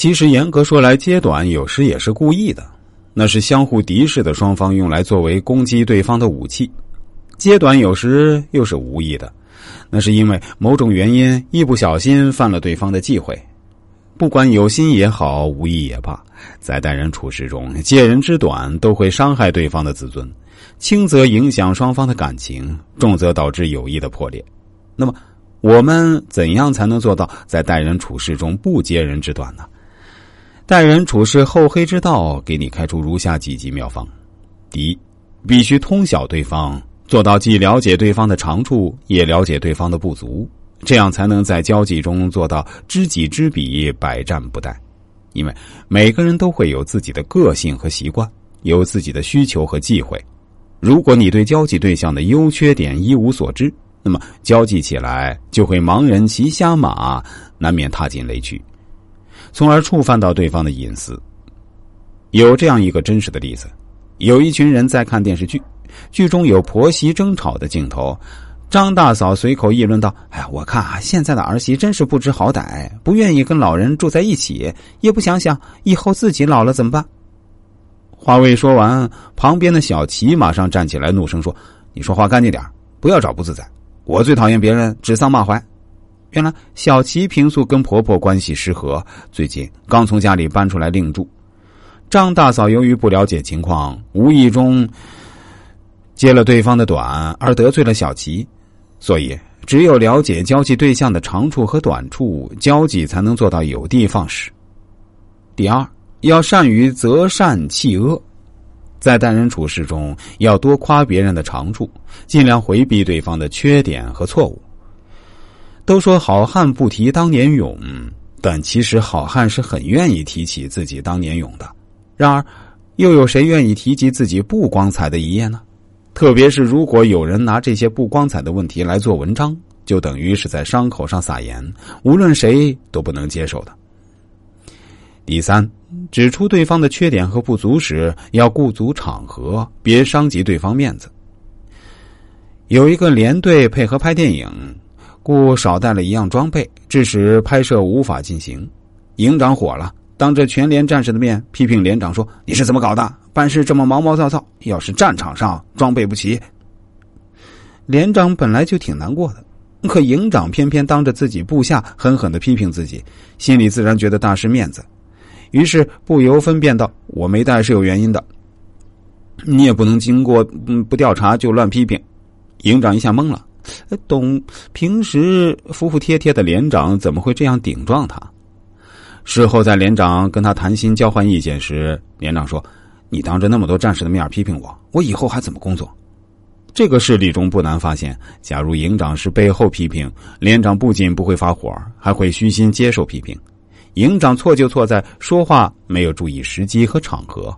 其实严格说来，揭短有时也是故意的，那是相互敌视的双方用来作为攻击对方的武器。揭短有时又是无意的，那是因为某种原因一不小心犯了对方的忌讳。不管有心也好，无意也罢，在待人处事中，揭人之短都会伤害对方的自尊，轻则影响双方的感情，重则导致友谊的破裂。那么，我们怎样才能做到在待人处事中不揭人之短呢？待人处事厚黑之道，给你开出如下几级妙方：第一，必须通晓对方，做到既了解对方的长处，也了解对方的不足，这样才能在交际中做到知己知彼，百战不殆。因为每个人都会有自己的个性和习惯，有自己的需求和忌讳。如果你对交际对象的优缺点一无所知，那么交际起来就会盲人骑瞎马，难免踏进雷区。从而触犯到对方的隐私。有这样一个真实的例子：有一群人在看电视剧，剧中有婆媳争吵的镜头。张大嫂随口议论道：“哎，我看啊，现在的儿媳真是不知好歹，不愿意跟老人住在一起，也不想想以后自己老了怎么办。”话未说完，旁边的小齐马上站起来，怒声说：“你说话干净点不要找不自在。我最讨厌别人指桑骂槐。”原来小琪平素跟婆婆关系失和，最近刚从家里搬出来另住。张大嫂由于不了解情况，无意中揭了对方的短，而得罪了小琪，所以只有了解交际对象的长处和短处，交际才能做到有的放矢。第二，要善于择善弃恶，在待人处事中要多夸别人的长处，尽量回避对方的缺点和错误。都说好汉不提当年勇，但其实好汉是很愿意提起自己当年勇的。然而，又有谁愿意提及自己不光彩的一页呢？特别是如果有人拿这些不光彩的问题来做文章，就等于是在伤口上撒盐，无论谁都不能接受的。第三，指出对方的缺点和不足时，要顾足场合，别伤及对方面子。有一个连队配合拍电影。故少带了一样装备，致使拍摄无法进行。营长火了，当着全连战士的面批评连长说：“你是怎么搞的？办事这么毛毛躁躁，要是战场上装备不齐。”连长本来就挺难过的，可营长偏偏当着自己部下狠狠的批评自己，心里自然觉得大失面子，于是不由分辨道：“我没带是有原因的，你也不能经过嗯不调查就乱批评。”营长一下懵了。懂，平时服服帖帖的连长怎么会这样顶撞他？事后在连长跟他谈心交换意见时，连长说：“你当着那么多战士的面批评我，我以后还怎么工作？”这个事例中不难发现，假如营长是背后批评连长，不仅不会发火，还会虚心接受批评。营长错就错在说话没有注意时机和场合。